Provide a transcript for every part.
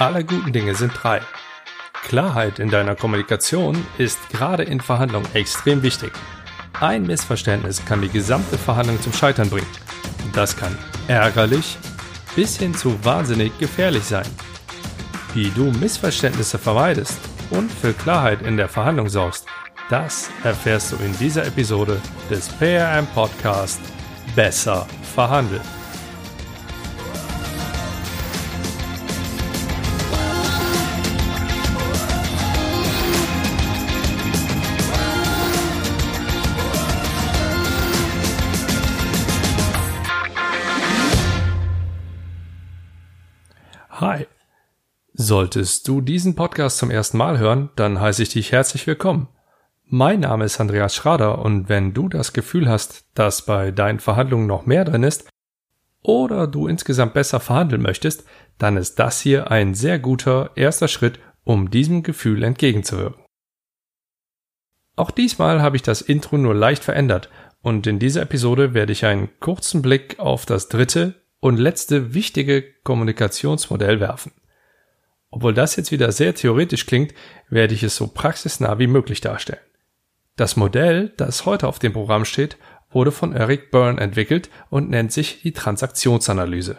aller guten Dinge sind drei. Klarheit in deiner Kommunikation ist gerade in Verhandlungen extrem wichtig. Ein Missverständnis kann die gesamte Verhandlung zum Scheitern bringen. Das kann ärgerlich bis hin zu wahnsinnig gefährlich sein. Wie du Missverständnisse vermeidest und für Klarheit in der Verhandlung sorgst, das erfährst du in dieser Episode des PRM Podcast Besser verhandeln. Hi. Solltest du diesen Podcast zum ersten Mal hören, dann heiße ich dich herzlich willkommen. Mein Name ist Andreas Schrader und wenn du das Gefühl hast, dass bei deinen Verhandlungen noch mehr drin ist oder du insgesamt besser verhandeln möchtest, dann ist das hier ein sehr guter erster Schritt, um diesem Gefühl entgegenzuwirken. Auch diesmal habe ich das Intro nur leicht verändert und in dieser Episode werde ich einen kurzen Blick auf das dritte und letzte wichtige Kommunikationsmodell werfen. Obwohl das jetzt wieder sehr theoretisch klingt, werde ich es so praxisnah wie möglich darstellen. Das Modell, das heute auf dem Programm steht, wurde von Eric Byrne entwickelt und nennt sich die Transaktionsanalyse.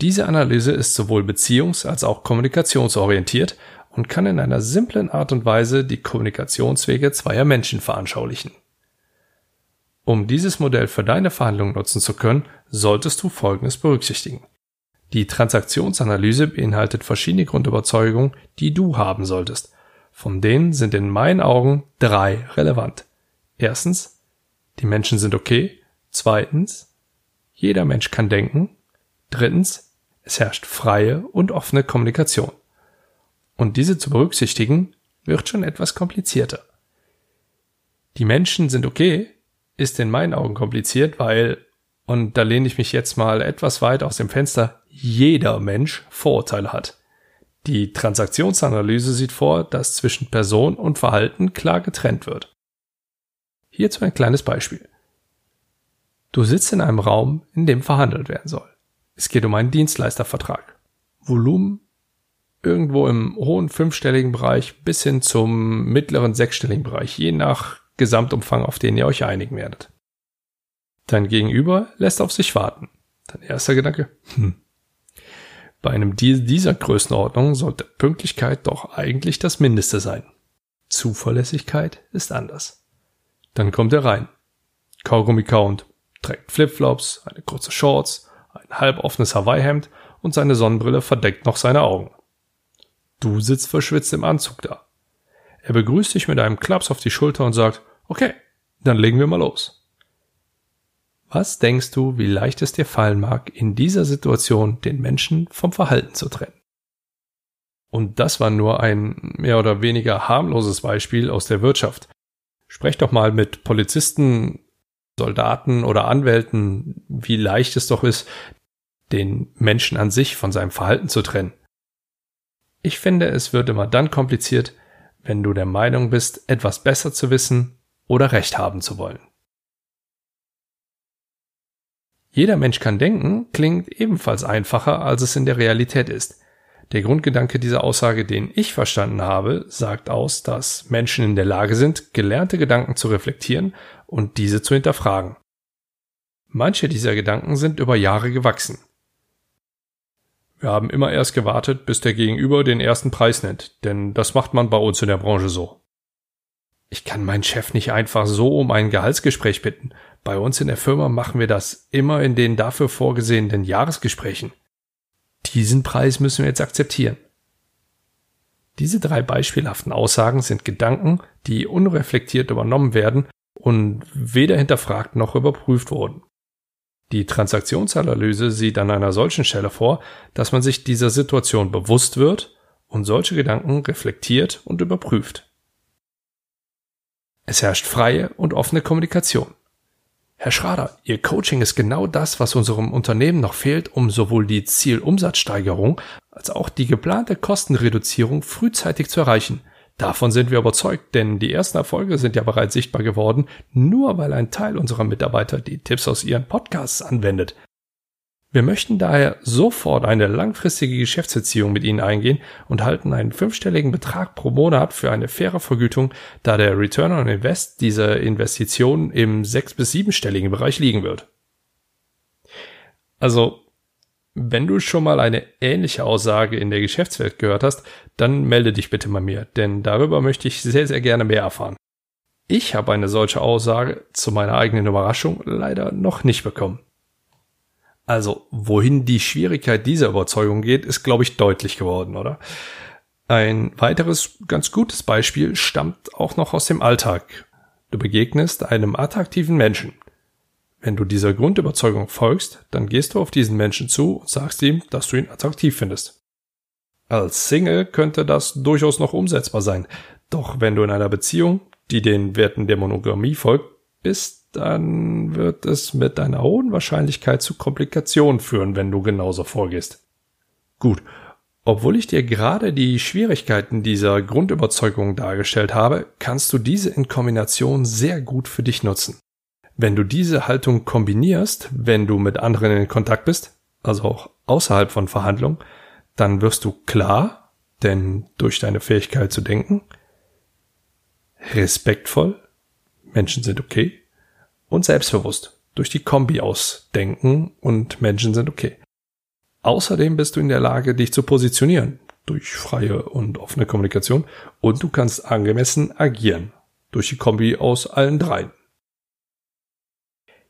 Diese Analyse ist sowohl beziehungs- als auch kommunikationsorientiert und kann in einer simplen Art und Weise die Kommunikationswege zweier Menschen veranschaulichen. Um dieses Modell für deine Verhandlungen nutzen zu können, solltest du Folgendes berücksichtigen. Die Transaktionsanalyse beinhaltet verschiedene Grundüberzeugungen, die du haben solltest. Von denen sind in meinen Augen drei relevant. Erstens, die Menschen sind okay. Zweitens, jeder Mensch kann denken. Drittens, es herrscht freie und offene Kommunikation. Und diese zu berücksichtigen, wird schon etwas komplizierter. Die Menschen sind okay ist in meinen Augen kompliziert, weil, und da lehne ich mich jetzt mal etwas weit aus dem Fenster, jeder Mensch Vorurteile hat. Die Transaktionsanalyse sieht vor, dass zwischen Person und Verhalten klar getrennt wird. Hierzu ein kleines Beispiel. Du sitzt in einem Raum, in dem verhandelt werden soll. Es geht um einen Dienstleistervertrag. Volumen irgendwo im hohen fünfstelligen Bereich bis hin zum mittleren sechsstelligen Bereich, je nach Gesamtumfang, auf den ihr euch einigen werdet. Dein Gegenüber lässt auf sich warten. Dein erster Gedanke, hm. Bei einem Deal dieser Größenordnung sollte Pünktlichkeit doch eigentlich das Mindeste sein. Zuverlässigkeit ist anders. Dann kommt er rein. Kaugummi-Count, trägt Flipflops, eine kurze Shorts, ein halboffenes Hawaii-Hemd und seine Sonnenbrille verdeckt noch seine Augen. Du sitzt verschwitzt im Anzug da. Er begrüßt dich mit einem Klaps auf die Schulter und sagt, okay, dann legen wir mal los. Was denkst du, wie leicht es dir fallen mag, in dieser Situation den Menschen vom Verhalten zu trennen? Und das war nur ein mehr oder weniger harmloses Beispiel aus der Wirtschaft. Sprech doch mal mit Polizisten, Soldaten oder Anwälten, wie leicht es doch ist, den Menschen an sich von seinem Verhalten zu trennen. Ich finde, es wird immer dann kompliziert, wenn du der Meinung bist, etwas besser zu wissen oder Recht haben zu wollen. Jeder Mensch kann denken klingt ebenfalls einfacher, als es in der Realität ist. Der Grundgedanke dieser Aussage, den ich verstanden habe, sagt aus, dass Menschen in der Lage sind, gelernte Gedanken zu reflektieren und diese zu hinterfragen. Manche dieser Gedanken sind über Jahre gewachsen. Wir haben immer erst gewartet, bis der Gegenüber den ersten Preis nennt, denn das macht man bei uns in der Branche so. Ich kann meinen Chef nicht einfach so um ein Gehaltsgespräch bitten. Bei uns in der Firma machen wir das immer in den dafür vorgesehenen Jahresgesprächen. Diesen Preis müssen wir jetzt akzeptieren. Diese drei beispielhaften Aussagen sind Gedanken, die unreflektiert übernommen werden und weder hinterfragt noch überprüft wurden. Die Transaktionsanalyse sieht an einer solchen Stelle vor, dass man sich dieser Situation bewusst wird und solche Gedanken reflektiert und überprüft. Es herrscht freie und offene Kommunikation. Herr Schrader, Ihr Coaching ist genau das, was unserem Unternehmen noch fehlt, um sowohl die Zielumsatzsteigerung als auch die geplante Kostenreduzierung frühzeitig zu erreichen. Davon sind wir überzeugt, denn die ersten Erfolge sind ja bereits sichtbar geworden, nur weil ein Teil unserer Mitarbeiter die Tipps aus ihren Podcasts anwendet. Wir möchten daher sofort eine langfristige Geschäftsbeziehung mit Ihnen eingehen und halten einen fünfstelligen Betrag pro Monat für eine faire Vergütung, da der Return on Invest dieser Investition im sechs- bis siebenstelligen Bereich liegen wird. Also, wenn du schon mal eine ähnliche Aussage in der Geschäftswelt gehört hast, dann melde dich bitte bei mir, denn darüber möchte ich sehr, sehr gerne mehr erfahren. Ich habe eine solche Aussage zu meiner eigenen Überraschung leider noch nicht bekommen. Also, wohin die Schwierigkeit dieser Überzeugung geht, ist, glaube ich, deutlich geworden, oder? Ein weiteres ganz gutes Beispiel stammt auch noch aus dem Alltag. Du begegnest einem attraktiven Menschen. Wenn du dieser Grundüberzeugung folgst, dann gehst du auf diesen Menschen zu und sagst ihm, dass du ihn attraktiv findest. Als Single könnte das durchaus noch umsetzbar sein, doch wenn du in einer Beziehung, die den Werten der Monogamie folgt, bist, dann wird es mit einer hohen Wahrscheinlichkeit zu Komplikationen führen, wenn du genauso vorgehst. Gut, obwohl ich dir gerade die Schwierigkeiten dieser Grundüberzeugung dargestellt habe, kannst du diese in Kombination sehr gut für dich nutzen. Wenn du diese Haltung kombinierst, wenn du mit anderen in Kontakt bist, also auch außerhalb von Verhandlungen, dann wirst du klar, denn durch deine Fähigkeit zu denken, respektvoll, Menschen sind okay, und selbstbewusst durch die Kombi aus Denken und Menschen sind okay. Außerdem bist du in der Lage, dich zu positionieren durch freie und offene Kommunikation und du kannst angemessen agieren durch die Kombi aus allen dreien.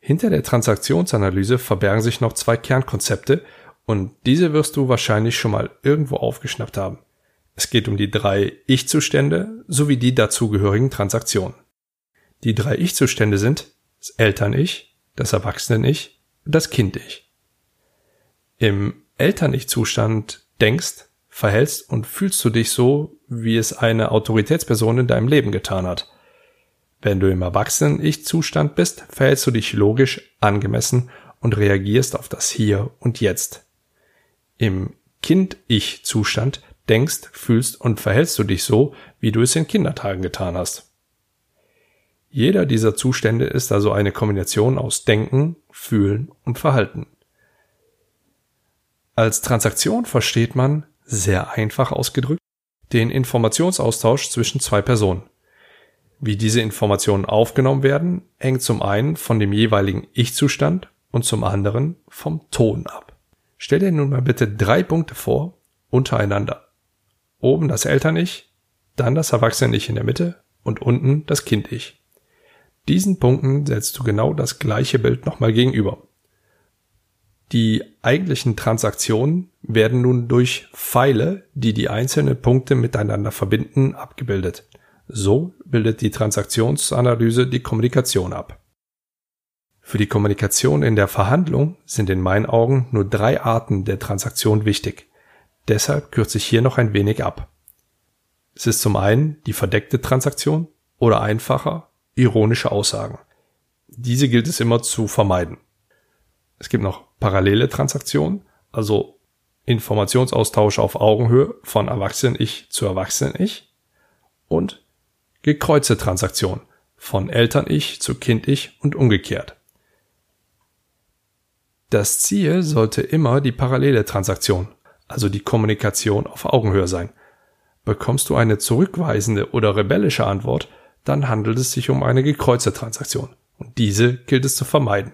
Hinter der Transaktionsanalyse verbergen sich noch zwei Kernkonzepte und diese wirst du wahrscheinlich schon mal irgendwo aufgeschnappt haben. Es geht um die drei Ich-Zustände sowie die dazugehörigen Transaktionen. Die drei Ich-Zustände sind das Eltern-Ich, das Erwachsenen-Ich und das Kind-Ich. Im Eltern-Ich-Zustand denkst, verhältst und fühlst du dich so, wie es eine Autoritätsperson in deinem Leben getan hat. Wenn du im Erwachsenen-Ich-Zustand bist, verhältst du dich logisch, angemessen und reagierst auf das Hier und Jetzt. Im Kind-Ich-Zustand denkst, fühlst und verhältst du dich so, wie du es in Kindertagen getan hast. Jeder dieser Zustände ist also eine Kombination aus Denken, Fühlen und Verhalten. Als Transaktion versteht man, sehr einfach ausgedrückt, den Informationsaustausch zwischen zwei Personen. Wie diese Informationen aufgenommen werden, hängt zum einen von dem jeweiligen Ich-Zustand und zum anderen vom Ton ab. Stell dir nun mal bitte drei Punkte vor, untereinander. Oben das Eltern-Ich, dann das Erwachsene-Ich in der Mitte und unten das Kind-Ich. Diesen Punkten setzt du genau das gleiche Bild nochmal gegenüber. Die eigentlichen Transaktionen werden nun durch Pfeile, die die einzelnen Punkte miteinander verbinden, abgebildet. So bildet die Transaktionsanalyse die Kommunikation ab. Für die Kommunikation in der Verhandlung sind in meinen Augen nur drei Arten der Transaktion wichtig. Deshalb kürze ich hier noch ein wenig ab. Es ist zum einen die verdeckte Transaktion oder einfacher ironische Aussagen. Diese gilt es immer zu vermeiden. Es gibt noch parallele Transaktionen, also Informationsaustausch auf Augenhöhe von Erwachsenen-Ich zu Erwachsenen-Ich und gekreuzte Transaktionen von Eltern-Ich zu Kind-Ich und umgekehrt. Das Ziel sollte immer die parallele Transaktion, also die Kommunikation auf Augenhöhe sein. Bekommst du eine zurückweisende oder rebellische Antwort, dann handelt es sich um eine gekreuzte Transaktion. Und diese gilt es zu vermeiden.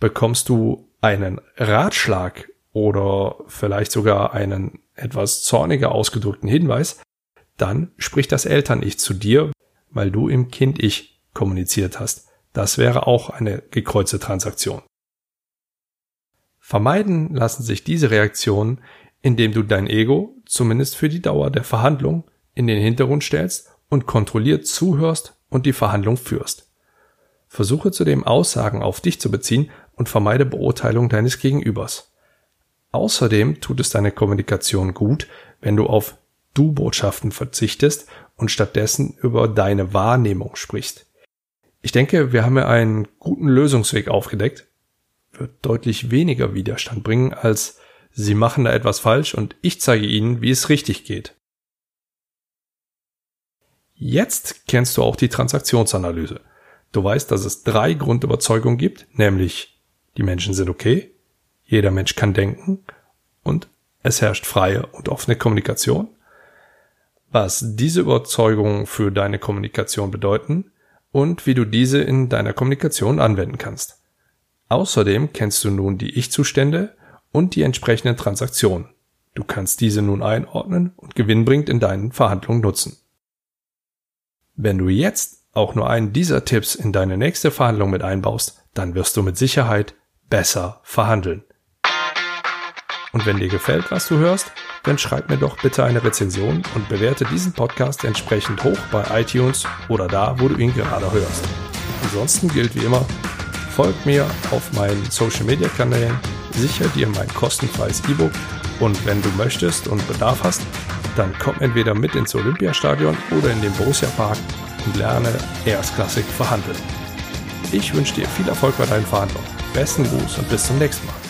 Bekommst du einen Ratschlag oder vielleicht sogar einen etwas zorniger ausgedrückten Hinweis, dann spricht das Eltern-Ich zu dir, weil du im Kind-Ich kommuniziert hast. Das wäre auch eine gekreuzte Transaktion. Vermeiden lassen sich diese Reaktionen, indem du dein Ego, zumindest für die Dauer der Verhandlung, in den Hintergrund stellst und kontrolliert zuhörst und die Verhandlung führst. Versuche zudem Aussagen auf dich zu beziehen und vermeide Beurteilung deines Gegenübers. Außerdem tut es deine Kommunikation gut, wenn du auf Du-Botschaften verzichtest und stattdessen über deine Wahrnehmung sprichst. Ich denke, wir haben ja einen guten Lösungsweg aufgedeckt, wird deutlich weniger Widerstand bringen als Sie machen da etwas falsch und ich zeige Ihnen, wie es richtig geht. Jetzt kennst du auch die Transaktionsanalyse. Du weißt, dass es drei Grundüberzeugungen gibt, nämlich die Menschen sind okay, jeder Mensch kann denken und es herrscht freie und offene Kommunikation, was diese Überzeugungen für deine Kommunikation bedeuten und wie du diese in deiner Kommunikation anwenden kannst. Außerdem kennst du nun die Ich-Zustände und die entsprechenden Transaktionen. Du kannst diese nun einordnen und gewinnbringend in deinen Verhandlungen nutzen. Wenn du jetzt auch nur einen dieser Tipps in deine nächste Verhandlung mit einbaust, dann wirst du mit Sicherheit besser verhandeln. Und wenn dir gefällt, was du hörst, dann schreib mir doch bitte eine Rezension und bewerte diesen Podcast entsprechend hoch bei iTunes oder da, wo du ihn gerade hörst. Ansonsten gilt wie immer, folg mir auf meinen Social Media Kanälen, sicher dir mein kostenfreies E-Book und wenn du möchtest und Bedarf hast, dann komm entweder mit ins Olympiastadion oder in den Borussia Park und lerne erstklassig verhandeln. Ich wünsche dir viel Erfolg bei deinen Verhandlungen. Besten Gruß und bis zum nächsten Mal.